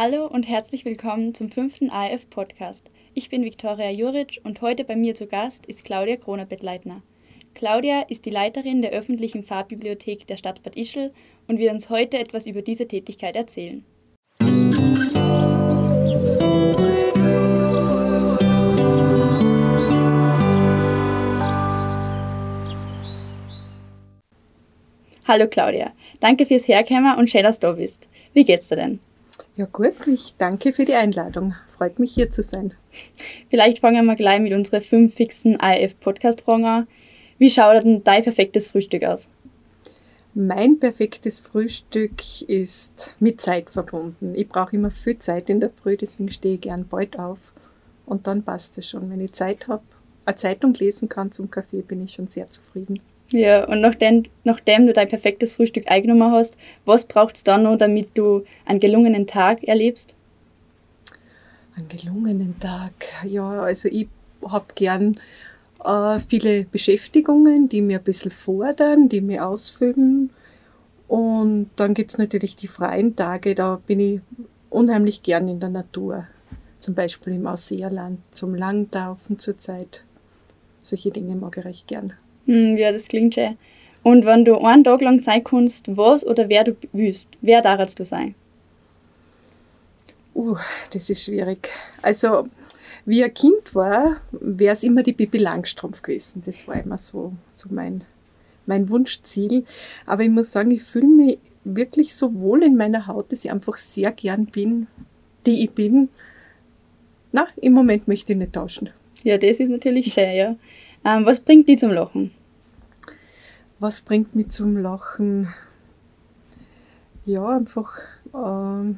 Hallo und herzlich willkommen zum fünften AF Podcast. Ich bin Viktoria Juric und heute bei mir zu Gast ist Claudia Kronerbettleitner. Claudia ist die Leiterin der öffentlichen Fahrbibliothek der Stadt Bad Ischl und wird uns heute etwas über diese Tätigkeit erzählen. Hallo Claudia, danke fürs Herkommen und schön, dass du bist. Wie geht's dir denn? Ja gut, ich danke für die Einladung. Freut mich hier zu sein. Vielleicht fangen wir gleich mit unseren fünf fixen AF-Podcast-Fragen an. Wie schaut denn dein perfektes Frühstück aus? Mein perfektes Frühstück ist mit Zeit verbunden. Ich brauche immer viel Zeit in der Früh, deswegen stehe ich gern bald auf und dann passt es schon. Wenn ich Zeit habe, eine Zeitung lesen kann zum Kaffee, bin ich schon sehr zufrieden. Ja, und nachdem, nachdem du dein perfektes Frühstück eingenommen hast, was braucht es dann noch, damit du einen gelungenen Tag erlebst? Einen gelungenen Tag, ja, also ich habe gern äh, viele Beschäftigungen, die mir ein bisschen fordern, die mir ausfüllen. Und dann gibt es natürlich die freien Tage, da bin ich unheimlich gern in der Natur. Zum Beispiel im Ausseerland, zum Langtaufen zurzeit. Solche Dinge mag ich recht gern. Hm, ja, das klingt schön. Und wenn du einen Tag lang sein kannst, was oder wer du willst, wer darfst du sein? Uh, das ist schwierig. Also, wie ein Kind war, wäre es immer die Bibi Langstrumpf gewesen. Das war immer so, so mein, mein Wunschziel. Aber ich muss sagen, ich fühle mich wirklich so wohl in meiner Haut, dass ich einfach sehr gern bin, die ich bin. Na, im Moment möchte ich nicht tauschen. Ja, das ist natürlich schön, ja. Ähm, was bringt die zum Lachen? Was bringt mich zum Lachen? Ja, einfach, äh,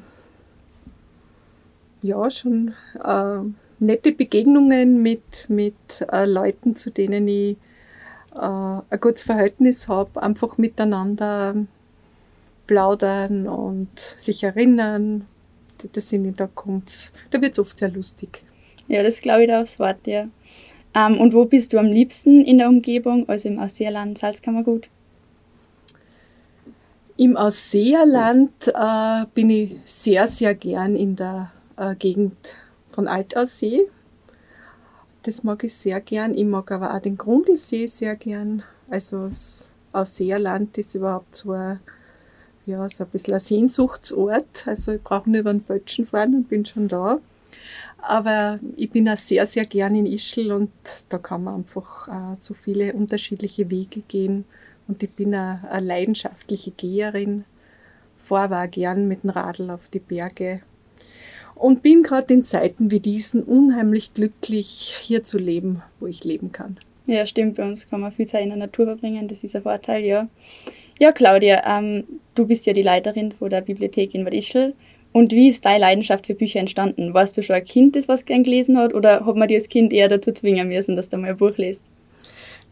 ja, schon äh, nette Begegnungen mit, mit äh, Leuten, zu denen ich äh, ein gutes Verhältnis habe, einfach miteinander plaudern und sich erinnern. Das sind, da kommt, da wird es oft sehr lustig. Ja, das glaube ich da aufs Wort, ja. Ähm, und wo bist du am liebsten in der Umgebung, also im Ausseerland, Salzkammergut? Im Ausseerland äh, bin ich sehr, sehr gern in der äh, Gegend von Altaussee. Das mag ich sehr gern. Ich mag aber auch den Grundlsee sehr gern. Also das Ausseerland ist überhaupt so ein, ja, so ein bisschen ein Sehnsuchtsort. Also ich brauche nur über den Bötschen fahren und bin schon da. Aber ich bin auch sehr, sehr gern in Ischl und da kann man einfach äh, so viele unterschiedliche Wege gehen. Und ich bin auch eine leidenschaftliche Geherin, fahre auch gern mit dem Radl auf die Berge. Und bin gerade in Zeiten wie diesen unheimlich glücklich, hier zu leben, wo ich leben kann. Ja, stimmt. Bei uns kann man viel Zeit in der Natur verbringen. Das ist ein Vorteil, ja. Ja, Claudia, ähm, du bist ja die Leiterin von der Bibliothek in Bad Ischl. Und wie ist deine Leidenschaft für Bücher entstanden? Warst du schon ein Kind, das was gern gelesen hat, oder hat man dir als Kind eher dazu zwingen müssen, dass du mal ein Buch liest?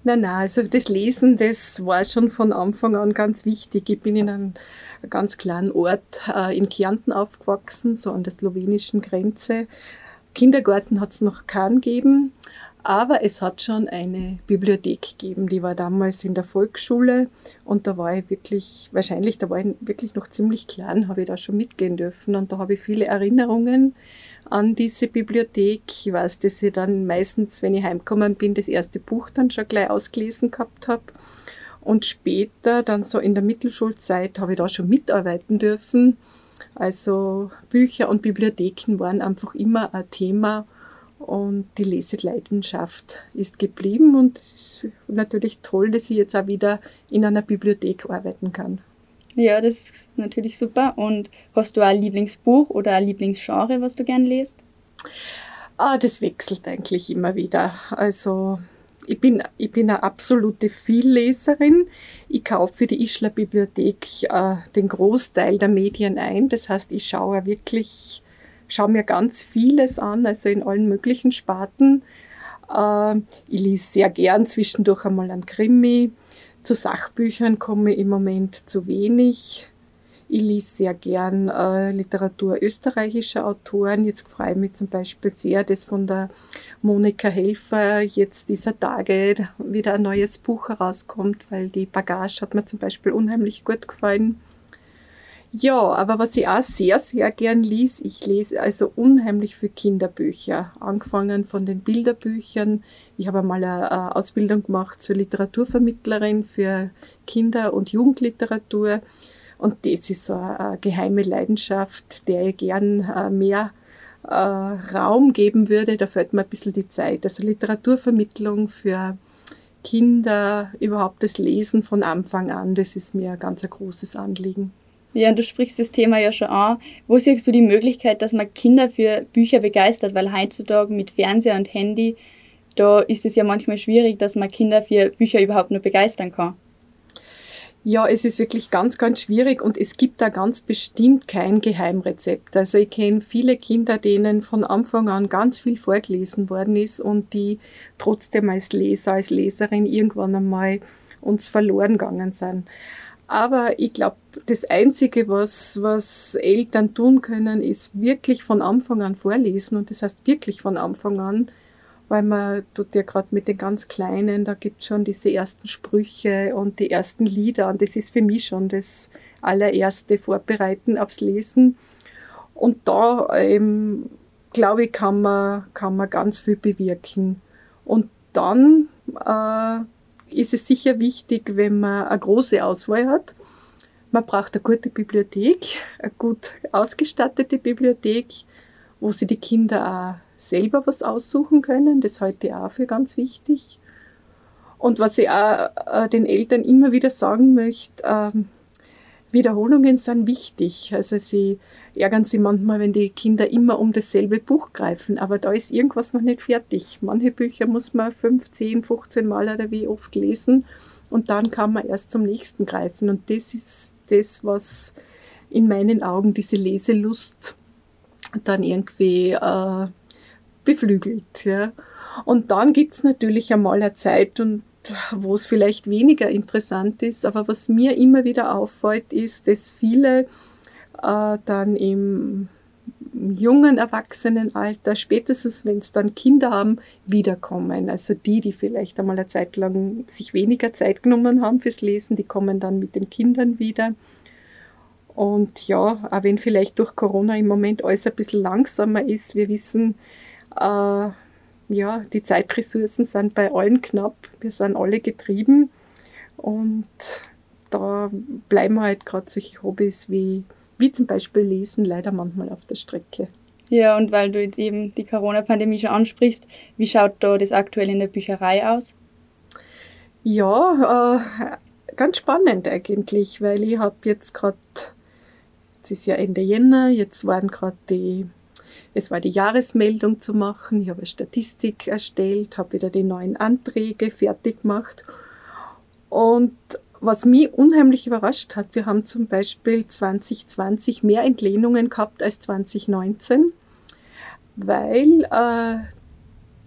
Nein, nein, also das Lesen, das war schon von Anfang an ganz wichtig. Ich bin in einem ganz kleinen Ort äh, in Kärnten aufgewachsen, so an der slowenischen Grenze. Kindergarten hat es noch keinen gegeben, aber es hat schon eine Bibliothek gegeben, die war damals in der Volksschule und da war ich wirklich, wahrscheinlich, da war ich wirklich noch ziemlich klein, habe ich da schon mitgehen dürfen und da habe ich viele Erinnerungen an diese Bibliothek. Ich weiß, dass ich dann meistens, wenn ich heimgekommen bin, das erste Buch dann schon gleich ausgelesen gehabt habe. Und später, dann so in der Mittelschulzeit, habe ich da schon mitarbeiten dürfen. Also Bücher und Bibliotheken waren einfach immer ein Thema und die Leseleidenschaft ist geblieben und es ist natürlich toll, dass ich jetzt auch wieder in einer Bibliothek arbeiten kann. Ja, das ist natürlich super. Und hast du ein Lieblingsbuch oder ein Lieblingsgenre, was du gern liest? Ah, das wechselt eigentlich immer wieder. Also ich bin, ich bin eine absolute Vielleserin. Ich kaufe für die Ischler Bibliothek äh, den Großteil der Medien ein. Das heißt, ich schaue wirklich schaue mir ganz vieles an, also in allen möglichen Sparten. Äh, ich lese sehr gern zwischendurch einmal ein Krimi. Zu Sachbüchern komme ich im Moment zu wenig. Ich lese sehr gern äh, Literatur österreichischer Autoren. Jetzt freue ich mich zum Beispiel sehr, dass von der Monika Helfer jetzt dieser Tage wieder ein neues Buch herauskommt, weil die Bagage hat mir zum Beispiel unheimlich gut gefallen. Ja, aber was ich auch sehr, sehr gern lies, ich lese also unheimlich viele Kinderbücher, angefangen von den Bilderbüchern. Ich habe einmal eine Ausbildung gemacht zur Literaturvermittlerin für Kinder- und Jugendliteratur. Und das ist so eine geheime Leidenschaft, der ich gern äh, mehr äh, Raum geben würde. Da fällt mir ein bisschen die Zeit. Also Literaturvermittlung für Kinder, überhaupt das Lesen von Anfang an, das ist mir ein ganz großes Anliegen. Ja, du sprichst das Thema ja schon an. Wo siehst du die Möglichkeit, dass man Kinder für Bücher begeistert? Weil heutzutage mit Fernseher und Handy, da ist es ja manchmal schwierig, dass man Kinder für Bücher überhaupt nur begeistern kann. Ja, es ist wirklich ganz, ganz schwierig und es gibt da ganz bestimmt kein Geheimrezept. Also ich kenne viele Kinder, denen von Anfang an ganz viel vorgelesen worden ist und die trotzdem als Leser, als Leserin irgendwann einmal uns verloren gegangen sind. Aber ich glaube, das Einzige, was, was Eltern tun können, ist wirklich von Anfang an vorlesen. Und das heißt wirklich von Anfang an, weil man tut ja gerade mit den ganz Kleinen, da gibt es schon diese ersten Sprüche und die ersten Lieder und das ist für mich schon das allererste Vorbereiten aufs Lesen. Und da, ähm, glaube ich, kann man, kann man ganz viel bewirken. Und dann äh, ist es sicher wichtig, wenn man eine große Auswahl hat. Man braucht eine gute Bibliothek, eine gut ausgestattete Bibliothek, wo sie die Kinder auch selber was aussuchen können. Das halte ich auch für ganz wichtig. Und was ich auch äh, den Eltern immer wieder sagen möchte, äh, Wiederholungen sind wichtig. Also sie ärgern sich manchmal, wenn die Kinder immer um dasselbe Buch greifen, aber da ist irgendwas noch nicht fertig. Manche Bücher muss man 15, 15 Mal oder wie oft lesen und dann kann man erst zum nächsten greifen. Und das ist das, was in meinen Augen diese Leselust dann irgendwie äh, beflügelt. Ja. Und dann gibt es natürlich einmal eine Zeit, wo es vielleicht weniger interessant ist, aber was mir immer wieder auffällt, ist, dass viele äh, dann im jungen Erwachsenenalter, spätestens wenn es dann Kinder haben, wiederkommen. Also die, die vielleicht einmal eine Zeit lang sich weniger Zeit genommen haben fürs Lesen, die kommen dann mit den Kindern wieder. Und ja, auch wenn vielleicht durch Corona im Moment alles ein bisschen langsamer ist, wir wissen, äh, ja, die Zeitressourcen sind bei allen knapp. Wir sind alle getrieben und da bleiben halt gerade solche Hobbys wie, wie zum Beispiel Lesen leider manchmal auf der Strecke. Ja, und weil du jetzt eben die Corona-Pandemie schon ansprichst, wie schaut da das aktuell in der Bücherei aus? Ja, äh, ganz spannend eigentlich, weil ich habe jetzt gerade, es ist ja Ende Jänner, jetzt waren gerade die es war die Jahresmeldung zu machen. Ich habe eine Statistik erstellt, habe wieder die neuen Anträge fertig gemacht. Und was mich unheimlich überrascht hat, wir haben zum Beispiel 2020 mehr Entlehnungen gehabt als 2019, weil äh,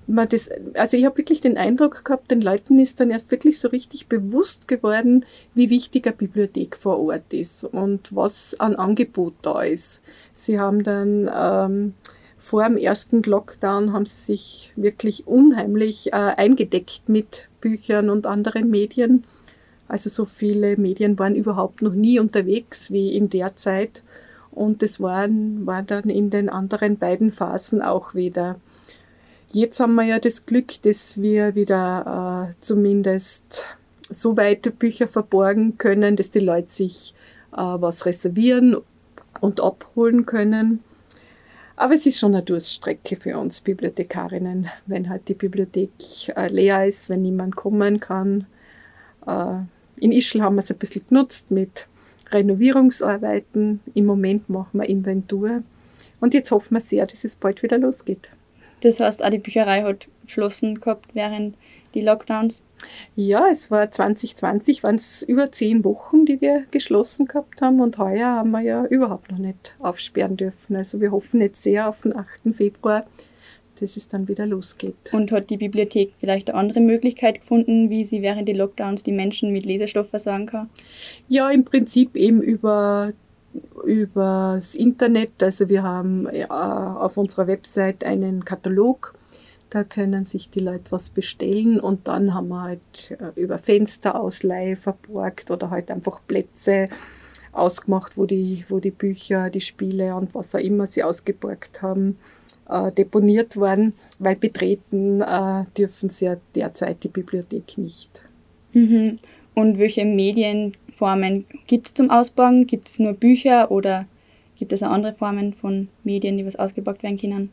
man das, also ich habe wirklich den Eindruck gehabt, den Leuten ist dann erst wirklich so richtig bewusst geworden, wie wichtig eine Bibliothek vor Ort ist und was an Angebot da ist. Sie haben dann ähm, vor dem ersten Lockdown haben sie sich wirklich unheimlich äh, eingedeckt mit Büchern und anderen Medien. Also so viele Medien waren überhaupt noch nie unterwegs wie in der Zeit. Und das waren, war dann in den anderen beiden Phasen auch wieder. Jetzt haben wir ja das Glück, dass wir wieder äh, zumindest so weit Bücher verborgen können, dass die Leute sich äh, was reservieren und abholen können. Aber es ist schon eine Durststrecke für uns Bibliothekarinnen, wenn halt die Bibliothek äh, leer ist, wenn niemand kommen kann. Äh, in Ischl haben wir es ein bisschen genutzt mit Renovierungsarbeiten. Im Moment machen wir Inventur. Und jetzt hoffen wir sehr, dass es bald wieder losgeht. Das heißt, auch die Bücherei hat geschlossen gehabt während die Lockdowns? Ja, es war 2020, waren es über zehn Wochen, die wir geschlossen gehabt haben und heuer haben wir ja überhaupt noch nicht aufsperren dürfen. Also wir hoffen jetzt sehr auf den 8. Februar, dass es dann wieder losgeht. Und hat die Bibliothek vielleicht eine andere Möglichkeit gefunden, wie sie während der Lockdowns die Menschen mit Lesestoff versorgen kann? Ja, im Prinzip eben über übers Internet. Also wir haben ja, auf unserer Website einen Katalog da können sich die Leute was bestellen und dann haben wir halt äh, über Fensterausleihe verborgt oder halt einfach Plätze ausgemacht, wo die, wo die Bücher, die Spiele und was auch immer sie ausgeborgt haben, äh, deponiert waren, weil betreten äh, dürfen sie ja derzeit die Bibliothek nicht. Mhm. Und welche Medienformen gibt es zum Ausbauen? Gibt es nur Bücher oder gibt es auch andere Formen von Medien, die was ausgebaut werden können?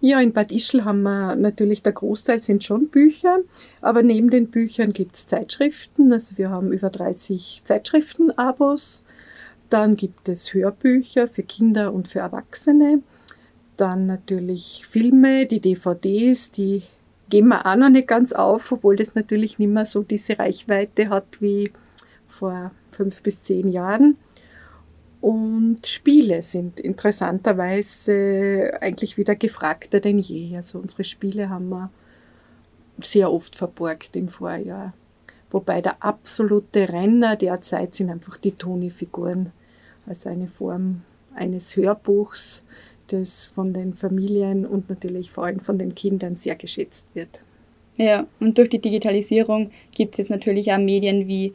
Ja, in Bad Ischl haben wir natürlich, der Großteil sind schon Bücher, aber neben den Büchern gibt es Zeitschriften. Also wir haben über 30 Zeitschriften-Abos. Dann gibt es Hörbücher für Kinder und für Erwachsene. Dann natürlich Filme, die DVDs, die gehen wir auch noch nicht ganz auf, obwohl das natürlich nicht mehr so diese Reichweite hat wie vor fünf bis zehn Jahren. Und Spiele sind interessanterweise eigentlich wieder gefragter denn je. Also unsere Spiele haben wir sehr oft verborgt im Vorjahr. Wobei der absolute Renner derzeit sind einfach die Toni-Figuren. Also eine Form eines Hörbuchs, das von den Familien und natürlich vor allem von den Kindern sehr geschätzt wird. Ja, und durch die Digitalisierung gibt es jetzt natürlich auch Medien wie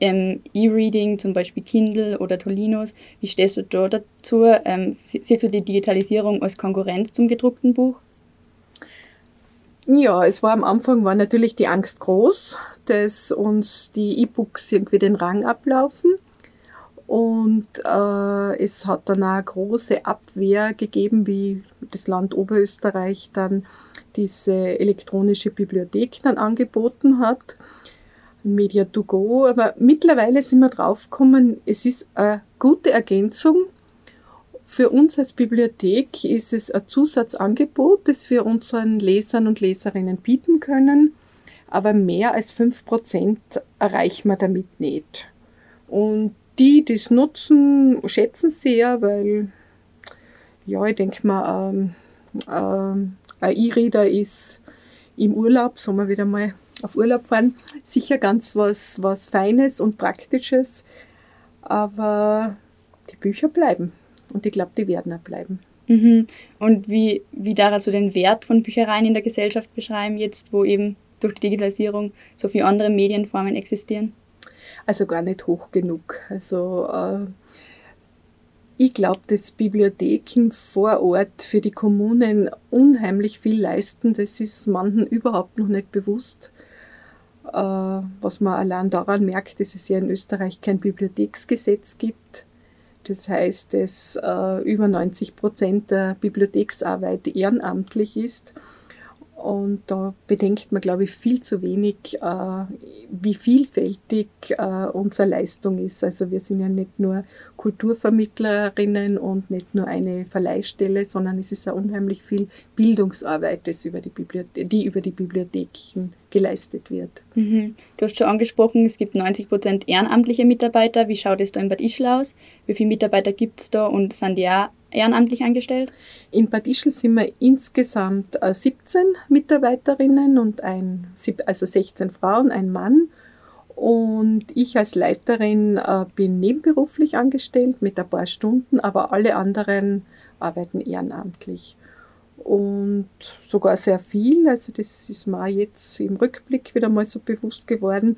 ähm, E-Reading, zum Beispiel Kindle oder Tolinos. Wie stehst du da dazu? Ähm, siehst du die Digitalisierung als Konkurrenz zum gedruckten Buch? Ja, es war am Anfang war natürlich die Angst groß, dass uns die E-Books irgendwie den Rang ablaufen. Und äh, es hat dann auch große Abwehr gegeben, wie das Land Oberösterreich dann diese elektronische Bibliothek dann angeboten hat. Media to go, aber mittlerweile sind wir draufgekommen, es ist eine gute Ergänzung. Für uns als Bibliothek ist es ein Zusatzangebot, das wir unseren Lesern und Leserinnen bieten können, aber mehr als 5% erreichen wir damit nicht. Und die, die es nutzen, schätzen sehr, weil, ja, ich denke mal, ähm, ähm, ein E-Reader ist im Urlaub, sagen wir wieder mal, auf Urlaub fahren, sicher ganz was, was Feines und Praktisches, aber die Bücher bleiben und ich glaube, die werden auch bleiben. Mhm. Und wie, wie darfst du den Wert von Büchereien in der Gesellschaft beschreiben, jetzt wo eben durch die Digitalisierung so viele andere Medienformen existieren? Also gar nicht hoch genug. Also äh, ich glaube, dass Bibliotheken vor Ort für die Kommunen unheimlich viel leisten. Das ist manchen überhaupt noch nicht bewusst. Äh, was man allein daran merkt, dass es ja in Österreich kein Bibliotheksgesetz gibt. Das heißt, dass äh, über 90 Prozent der Bibliotheksarbeit ehrenamtlich ist. Und da bedenkt man, glaube ich, viel zu wenig, äh, wie vielfältig äh, unsere Leistung ist. Also wir sind ja nicht nur Kulturvermittlerinnen und nicht nur eine Verleihstelle, sondern es ist ja unheimlich viel Bildungsarbeit, das über die, Bibliothe die über die Bibliotheken geleistet wird. Mhm. Du hast schon angesprochen, es gibt 90 Prozent ehrenamtliche Mitarbeiter. Wie schaut es da in Bad Ischl aus? Wie viele Mitarbeiter gibt es da und sind die auch ehrenamtlich angestellt? In Bad Ischl sind wir insgesamt 17 äh, Mitarbeiterinnen und ein, also 16 Frauen, ein Mann. Und ich als Leiterin äh, bin nebenberuflich angestellt mit ein paar Stunden, aber alle anderen arbeiten ehrenamtlich. Und sogar sehr viel, also das ist mir jetzt im Rückblick wieder mal so bewusst geworden.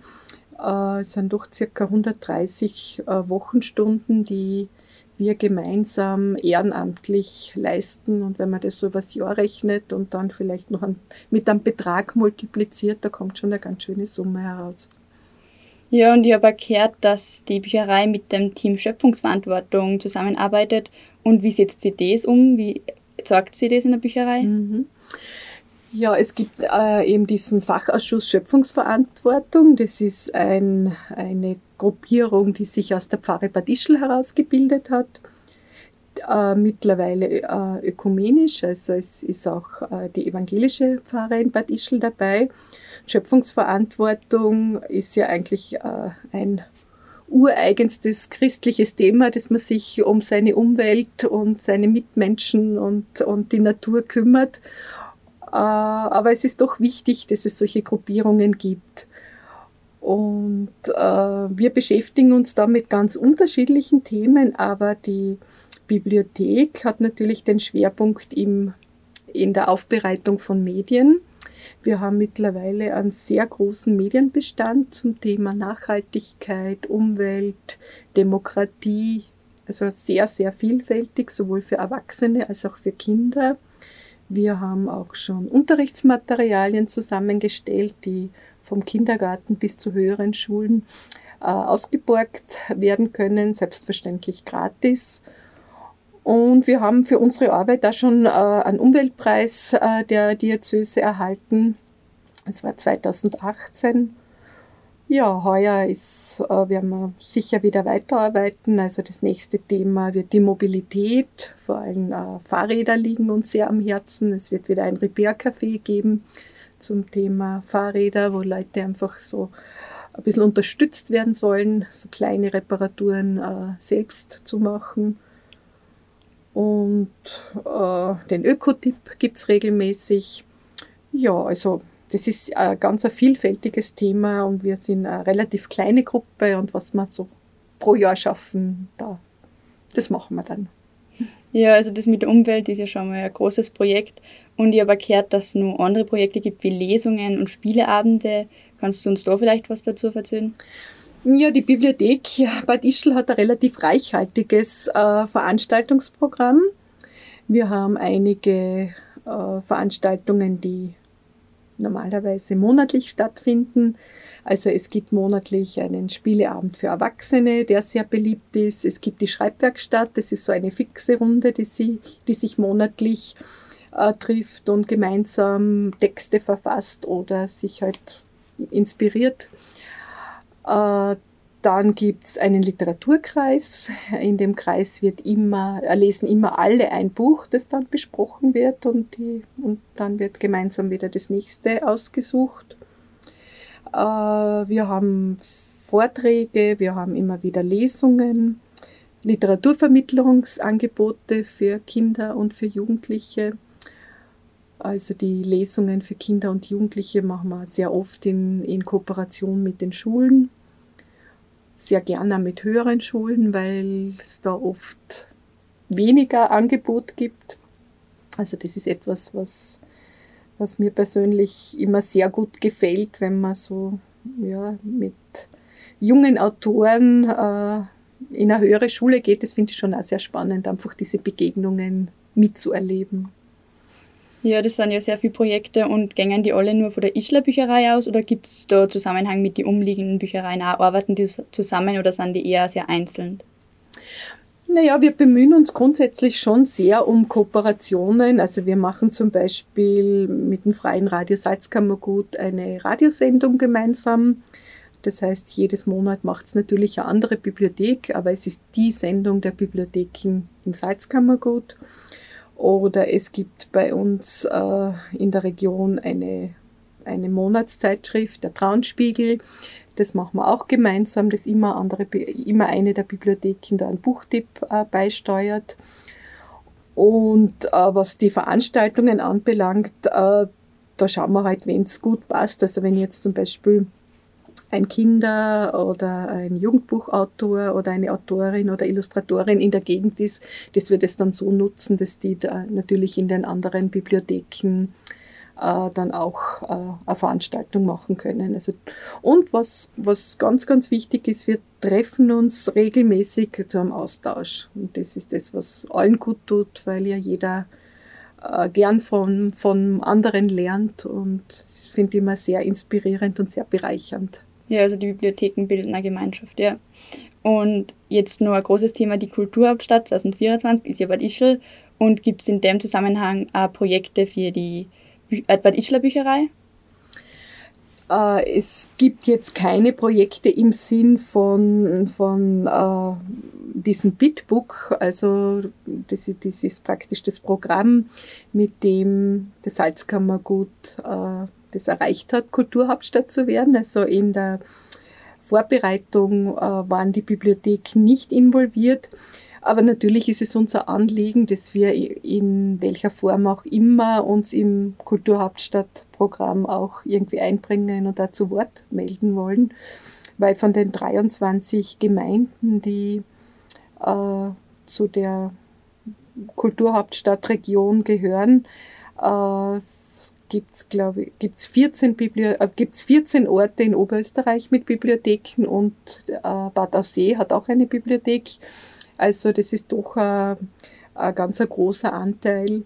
Äh, es sind doch circa 130 äh, Wochenstunden, die wir gemeinsam ehrenamtlich leisten. Und wenn man das so übers Jahr rechnet und dann vielleicht noch ein, mit einem Betrag multipliziert, da kommt schon eine ganz schöne Summe heraus. Ja, und ich habe gehört, dass die Bücherei mit dem Team Schöpfungsverantwortung zusammenarbeitet. Und wie setzt sie das um? Wie sorgt sie das in der Bücherei? Mhm. Ja, es gibt äh, eben diesen Fachausschuss Schöpfungsverantwortung. Das ist ein, eine Gruppierung, die sich aus der Pfarre Bad Ischl herausgebildet hat. Äh, mittlerweile äh, ökumenisch, also es ist auch äh, die evangelische Pfarre in Bad Ischl dabei. Schöpfungsverantwortung ist ja eigentlich äh, ein ureigenstes christliches Thema, dass man sich um seine Umwelt und seine Mitmenschen und, und die Natur kümmert. Äh, aber es ist doch wichtig, dass es solche Gruppierungen gibt. Und äh, wir beschäftigen uns da mit ganz unterschiedlichen Themen, aber die Bibliothek hat natürlich den Schwerpunkt im, in der Aufbereitung von Medien. Wir haben mittlerweile einen sehr großen Medienbestand zum Thema Nachhaltigkeit, Umwelt, Demokratie, also sehr, sehr vielfältig, sowohl für Erwachsene als auch für Kinder. Wir haben auch schon Unterrichtsmaterialien zusammengestellt, die vom Kindergarten bis zu höheren Schulen äh, ausgeborgt werden können, selbstverständlich gratis. Und wir haben für unsere Arbeit da schon äh, einen Umweltpreis äh, der Diözese erhalten. Das war 2018. Ja, heuer ist, werden wir sicher wieder weiterarbeiten. Also das nächste Thema wird die Mobilität. Vor allem Fahrräder liegen uns sehr am Herzen. Es wird wieder ein Repair-Café geben zum Thema Fahrräder, wo Leute einfach so ein bisschen unterstützt werden sollen, so kleine Reparaturen äh, selbst zu machen. Und äh, den Ökotipp gibt es regelmäßig. Ja, also das ist ein ganz ein vielfältiges Thema und wir sind eine relativ kleine Gruppe und was wir so pro Jahr schaffen, da, das machen wir dann. Ja, also das mit der Umwelt ist ja schon mal ein großes Projekt und ich habe gehört, dass es noch andere Projekte gibt wie Lesungen und Spieleabende. Kannst du uns da vielleicht was dazu erzählen? Ja, die Bibliothek Bad Ischl hat ein relativ reichhaltiges äh, Veranstaltungsprogramm. Wir haben einige äh, Veranstaltungen, die normalerweise monatlich stattfinden. Also es gibt monatlich einen Spieleabend für Erwachsene, der sehr beliebt ist. Es gibt die Schreibwerkstatt, das ist so eine fixe Runde, die, sie, die sich monatlich äh, trifft und gemeinsam Texte verfasst oder sich halt inspiriert. Äh, dann gibt es einen Literaturkreis. In dem Kreis wird immer, lesen immer alle ein Buch, das dann besprochen wird und, die, und dann wird gemeinsam wieder das nächste ausgesucht. Äh, wir haben Vorträge, wir haben immer wieder Lesungen, Literaturvermittlungsangebote für Kinder und für Jugendliche. Also die Lesungen für Kinder und Jugendliche machen wir sehr oft in, in Kooperation mit den Schulen. Sehr gerne mit höheren Schulen, weil es da oft weniger Angebot gibt. Also das ist etwas, was, was mir persönlich immer sehr gut gefällt, wenn man so ja, mit jungen Autoren äh, in eine höhere Schule geht. Das finde ich schon auch sehr spannend, einfach diese Begegnungen mitzuerleben. Ja, das sind ja sehr viele Projekte und gängen die alle nur von der Ischler Bücherei aus oder gibt es da Zusammenhang mit den umliegenden Büchereien auch? Arbeiten die zusammen oder sind die eher sehr einzeln? Naja, wir bemühen uns grundsätzlich schon sehr um Kooperationen. Also wir machen zum Beispiel mit dem Freien Radio Salzkammergut eine Radiosendung gemeinsam. Das heißt, jedes Monat macht es natürlich eine andere Bibliothek, aber es ist die Sendung der Bibliotheken im Salzkammergut. Oder es gibt bei uns äh, in der Region eine, eine Monatszeitschrift, der Traunspiegel. Das machen wir auch gemeinsam, dass immer, andere, immer eine der Bibliotheken da einen Buchtipp äh, beisteuert. Und äh, was die Veranstaltungen anbelangt, äh, da schauen wir halt, wenn es gut passt. Also wenn jetzt zum Beispiel ein Kinder- oder ein Jugendbuchautor oder eine Autorin oder Illustratorin in der Gegend ist, dass wir das dann so nutzen, dass die da natürlich in den anderen Bibliotheken äh, dann auch äh, eine Veranstaltung machen können. Also, und was, was ganz, ganz wichtig ist, wir treffen uns regelmäßig zu einem Austausch. Und das ist das, was allen gut tut, weil ja jeder äh, gern von, von anderen lernt und finde ich immer sehr inspirierend und sehr bereichernd. Ja, also die Bibliotheken bilden eine Gemeinschaft, ja. Und jetzt nur ein großes Thema, die Kulturhauptstadt 2024 ist ja Bad Ischl und gibt es in dem Zusammenhang auch Projekte für die äh, Bad Ischler Bücherei? Äh, es gibt jetzt keine Projekte im Sinn von, von äh, diesem Bitbook. Also das, das, ist praktisch das Programm, mit dem das Salzkammergut äh, das erreicht hat, Kulturhauptstadt zu werden. Also in der Vorbereitung äh, waren die Bibliotheken nicht involviert. Aber natürlich ist es unser Anliegen, dass wir in welcher Form auch immer uns im Kulturhauptstadtprogramm auch irgendwie einbringen und dazu Wort melden wollen. Weil von den 23 Gemeinden, die äh, zu der Kulturhauptstadtregion gehören, äh, gibt es, glaube ich, gibt's 14, Bibli äh, gibt's 14 Orte in Oberösterreich mit Bibliotheken und äh, Bad Aussee hat auch eine Bibliothek. Also das ist doch ein, ein ganz großer Anteil.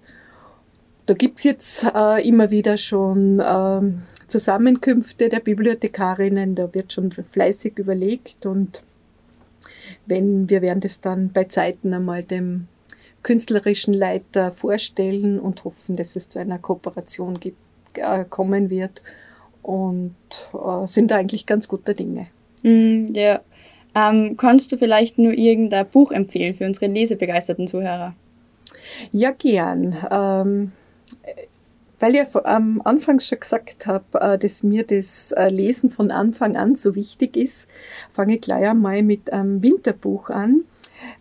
Da gibt es jetzt äh, immer wieder schon äh, Zusammenkünfte der Bibliothekarinnen, da wird schon fleißig überlegt und wenn wir werden das dann bei Zeiten einmal dem künstlerischen Leiter vorstellen und hoffen, dass es zu einer Kooperation gibt, äh, kommen wird und äh, sind eigentlich ganz guter Dinge. Mm, ja. Ähm, kannst du vielleicht nur irgendein Buch empfehlen für unsere lesebegeisterten Zuhörer? Ja, gern. Ähm, weil ich am Anfang schon gesagt habe, äh, dass mir das äh, Lesen von Anfang an so wichtig ist, fange ich gleich einmal mit einem Winterbuch an.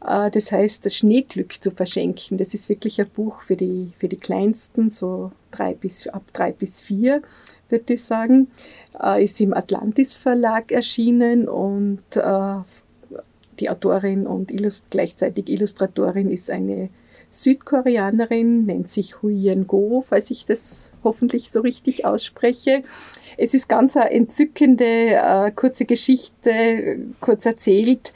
Äh, das heißt, das Schneeglück zu verschenken. Das ist wirklich ein Buch für die, für die Kleinsten, so drei bis, ab drei bis vier, würde ich sagen. Ist im Atlantis Verlag erschienen und die Autorin und gleichzeitig Illustratorin ist eine Südkoreanerin, nennt sich Huyen Go, falls ich das hoffentlich so richtig ausspreche. Es ist ganz eine entzückende äh, kurze Geschichte, kurz erzählt.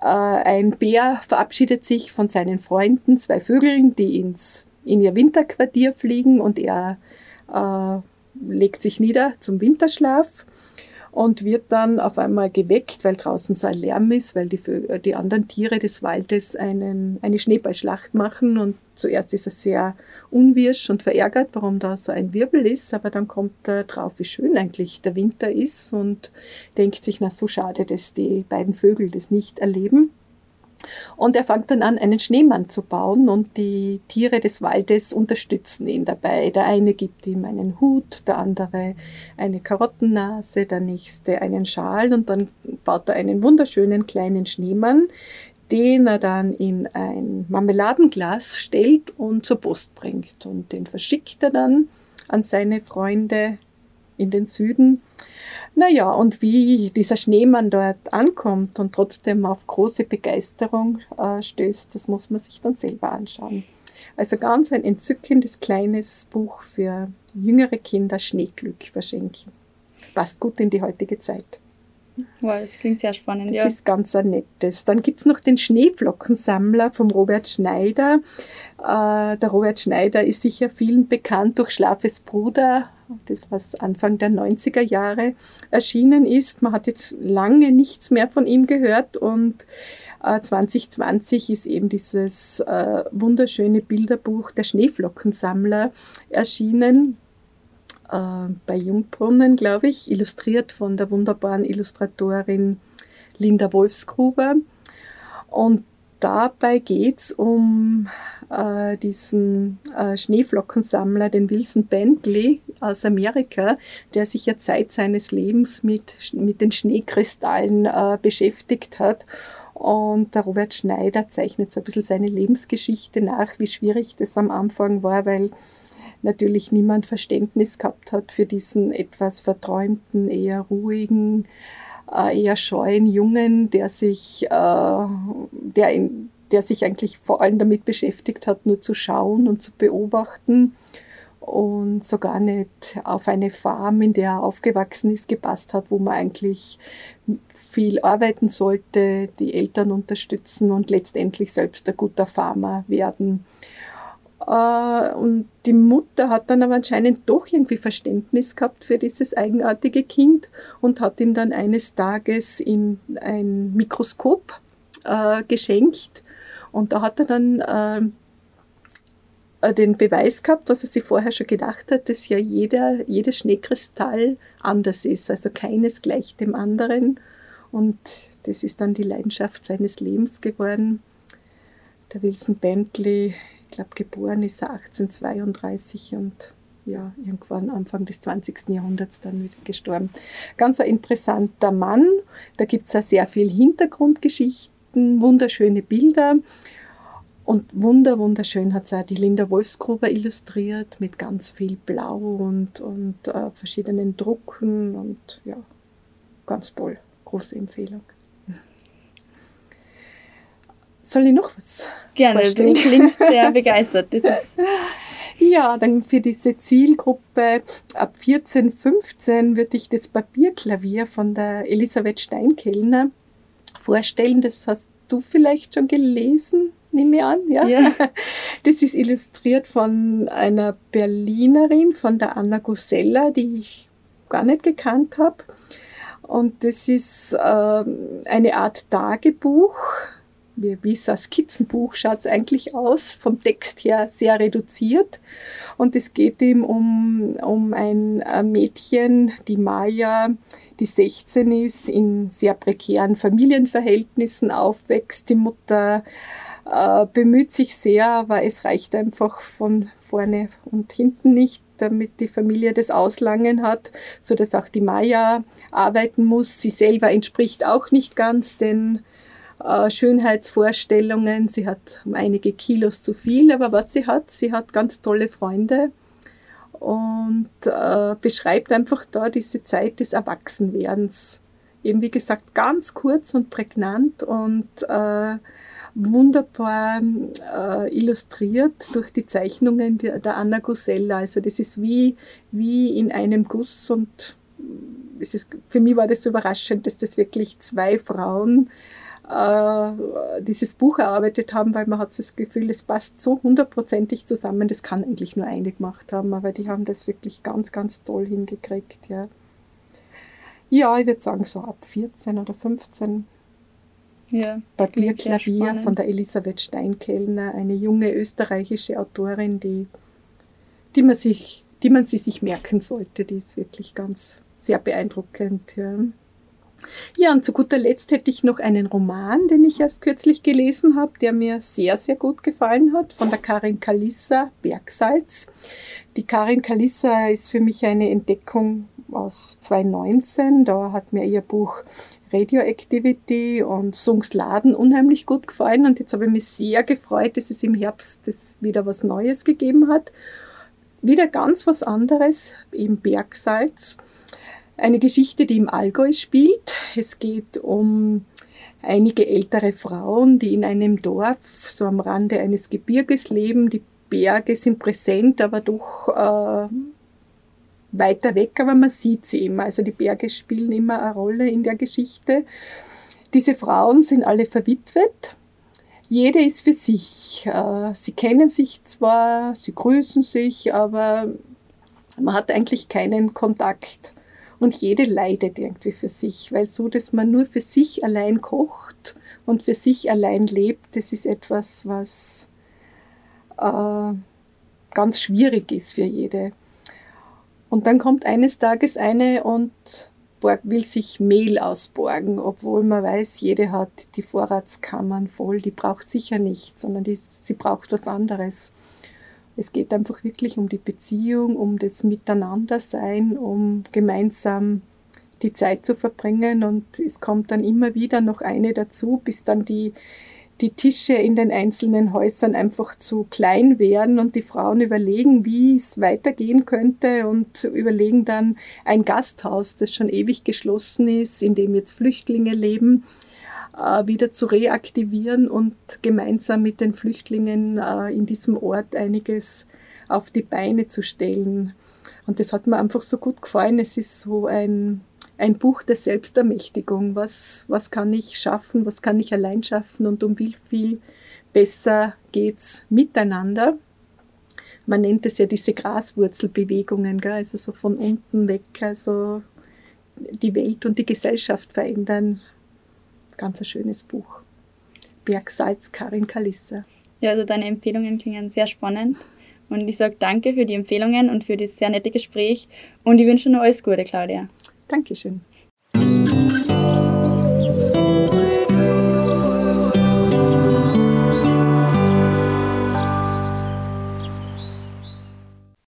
Äh, ein Bär verabschiedet sich von seinen Freunden, zwei Vögeln, die ins, in ihr Winterquartier fliegen und er äh, legt sich nieder zum Winterschlaf und wird dann auf einmal geweckt, weil draußen so ein Lärm ist, weil die, die anderen Tiere des Waldes einen, eine Schneeballschlacht machen und zuerst ist er sehr unwirsch und verärgert, warum da so ein Wirbel ist, aber dann kommt er drauf, wie schön eigentlich der Winter ist und denkt sich, na so schade, dass die beiden Vögel das nicht erleben. Und er fängt dann an, einen Schneemann zu bauen und die Tiere des Waldes unterstützen ihn dabei. Der eine gibt ihm einen Hut, der andere eine Karottennase, der nächste einen Schal und dann baut er einen wunderschönen kleinen Schneemann, den er dann in ein Marmeladenglas stellt und zur Post bringt. Und den verschickt er dann an seine Freunde in den Süden. Naja, und wie dieser Schneemann dort ankommt und trotzdem auf große Begeisterung äh, stößt, das muss man sich dann selber anschauen. Also ganz ein entzückendes kleines Buch für jüngere Kinder Schneeglück verschenken. Passt gut in die heutige Zeit. Wow, das klingt sehr spannend. Das ja. ist ganz ein nettes. Dann gibt es noch den Schneeflockensammler vom Robert Schneider. Äh, der Robert Schneider ist sicher vielen bekannt durch Schlafes Bruder, das was Anfang der 90er Jahre erschienen ist. Man hat jetzt lange nichts mehr von ihm gehört und äh, 2020 ist eben dieses äh, wunderschöne Bilderbuch der Schneeflockensammler erschienen äh, bei Jungbrunnen, glaube ich, illustriert von der wunderbaren Illustratorin Linda Wolfsgruber. Und dabei geht es um äh, diesen äh, Schneeflockensammler, den Wilson Bentley aus Amerika, der sich ja Zeit seines Lebens mit, mit den Schneekristallen äh, beschäftigt hat. Und der Robert Schneider zeichnet so ein bisschen seine Lebensgeschichte nach, wie schwierig das am Anfang war, weil natürlich niemand Verständnis gehabt hat für diesen etwas verträumten, eher ruhigen, äh, eher scheuen Jungen, der sich, äh, der, in, der sich eigentlich vor allem damit beschäftigt hat, nur zu schauen und zu beobachten und so gar nicht auf eine Farm, in der er aufgewachsen ist, gepasst hat, wo man eigentlich viel arbeiten sollte, die Eltern unterstützen und letztendlich selbst ein guter Farmer werden. Äh, und die Mutter hat dann aber anscheinend doch irgendwie Verständnis gehabt für dieses eigenartige Kind und hat ihm dann eines Tages in ein Mikroskop äh, geschenkt. Und da hat er dann äh, den Beweis gehabt, was er sich vorher schon gedacht hat, dass ja jeder, jedes Schneekristall anders ist. Also keines gleich dem anderen. Und das ist dann die Leidenschaft seines Lebens geworden. Der Wilson Bentley glaube, geboren ist er 1832 und ja, irgendwann Anfang des 20. Jahrhunderts dann wieder gestorben. Ganz ein interessanter Mann. Da gibt es ja sehr viel Hintergrundgeschichten, wunderschöne Bilder. Und wunder, wunderschön hat es auch die Linda Wolfsgruber illustriert mit ganz viel Blau und, und äh, verschiedenen Drucken und ja, ganz toll. Große Empfehlung. Soll ich noch was? Gerne, vorstellen? du klingst sehr begeistert. Ja, dann für diese Zielgruppe ab 14, 15 würde ich das Papierklavier von der Elisabeth Steinkellner vorstellen. Das hast du vielleicht schon gelesen, nehme ich an. Ja? ja. Das ist illustriert von einer Berlinerin, von der Anna Gusella, die ich gar nicht gekannt habe. Und das ist äh, eine Art Tagebuch wie, wie so ein Skizzenbuch schaut es eigentlich aus, vom Text her sehr reduziert. Und es geht ihm um, um ein Mädchen, die Maya, die 16 ist, in sehr prekären Familienverhältnissen aufwächst. Die Mutter äh, bemüht sich sehr, aber es reicht einfach von vorne und hinten nicht, damit die Familie das Auslangen hat, sodass auch die Maya arbeiten muss. Sie selber entspricht auch nicht ganz den äh, Schönheitsvorstellungen. Sie hat einige Kilos zu viel, aber was sie hat, sie hat ganz tolle Freunde und äh, beschreibt einfach da diese Zeit des Erwachsenwerdens. Eben wie gesagt, ganz kurz und prägnant und äh, wunderbar äh, illustriert durch die Zeichnungen der, Anna Gusella. Also das ist wie, wie in einem Guss und es ist, für mich war das so überraschend, dass das wirklich zwei Frauen äh, dieses Buch erarbeitet haben, weil man hat das Gefühl, es passt so hundertprozentig zusammen. Das kann eigentlich nur eine gemacht haben, aber die haben das wirklich ganz, ganz toll hingekriegt. Ja, ja ich würde sagen so ab 14 oder 15. Ja, Papierklavier von der Elisabeth Steinkellner, eine junge österreichische Autorin, die, die, man sich, die man sie sich merken sollte. Die ist wirklich ganz sehr beeindruckend. Ja. Ja, und zu guter Letzt hätte ich noch einen Roman, den ich erst kürzlich gelesen habe, der mir sehr, sehr gut gefallen hat, von der Karin Kalissa, Bergsalz. Die Karin Kalissa ist für mich eine Entdeckung aus 2019. Da hat mir ihr Buch Radioactivity und Sungsladen unheimlich gut gefallen und jetzt habe ich mich sehr gefreut, dass es im Herbst das wieder was Neues gegeben hat. Wieder ganz was anderes, eben Bergsalz. Eine Geschichte, die im Allgäu spielt. Es geht um einige ältere Frauen, die in einem Dorf so am Rande eines Gebirges leben. Die Berge sind präsent, aber doch äh, weiter weg, aber man sieht sie immer. Also die Berge spielen immer eine Rolle in der Geschichte. Diese Frauen sind alle verwitwet. Jede ist für sich. Äh, sie kennen sich zwar, sie grüßen sich, aber man hat eigentlich keinen Kontakt. Und jede leidet irgendwie für sich, weil so, dass man nur für sich allein kocht und für sich allein lebt, das ist etwas, was äh, ganz schwierig ist für jede. Und dann kommt eines Tages eine und will sich Mehl ausborgen, obwohl man weiß, jede hat die Vorratskammern voll, die braucht sicher nichts, sondern die, sie braucht was anderes. Es geht einfach wirklich um die Beziehung, um das Miteinandersein, um gemeinsam die Zeit zu verbringen. Und es kommt dann immer wieder noch eine dazu, bis dann die, die Tische in den einzelnen Häusern einfach zu klein werden und die Frauen überlegen, wie es weitergehen könnte und überlegen dann ein Gasthaus, das schon ewig geschlossen ist, in dem jetzt Flüchtlinge leben, wieder zu reaktivieren und gemeinsam mit den Flüchtlingen äh, in diesem Ort einiges auf die Beine zu stellen. Und das hat mir einfach so gut gefallen. Es ist so ein, ein Buch der Selbstermächtigung. Was, was kann ich schaffen, was kann ich allein schaffen und um wie viel besser geht es miteinander. Man nennt es ja diese Graswurzelbewegungen, gell? also so von unten weg, also die Welt und die Gesellschaft verändern ganz ein schönes Buch. Bergsalz, Karin Kalissa. Ja, also deine Empfehlungen klingen sehr spannend. Und ich sage danke für die Empfehlungen und für das sehr nette Gespräch. Und ich wünsche noch alles Gute, Claudia. Dankeschön.